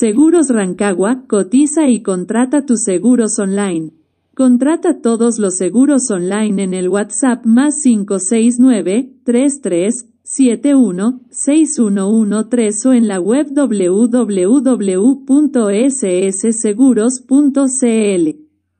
Seguros Rancagua, cotiza y contrata tus seguros online. Contrata todos los seguros online en el WhatsApp más 569 33 71 6113 o en la web www.ssseguros.cl.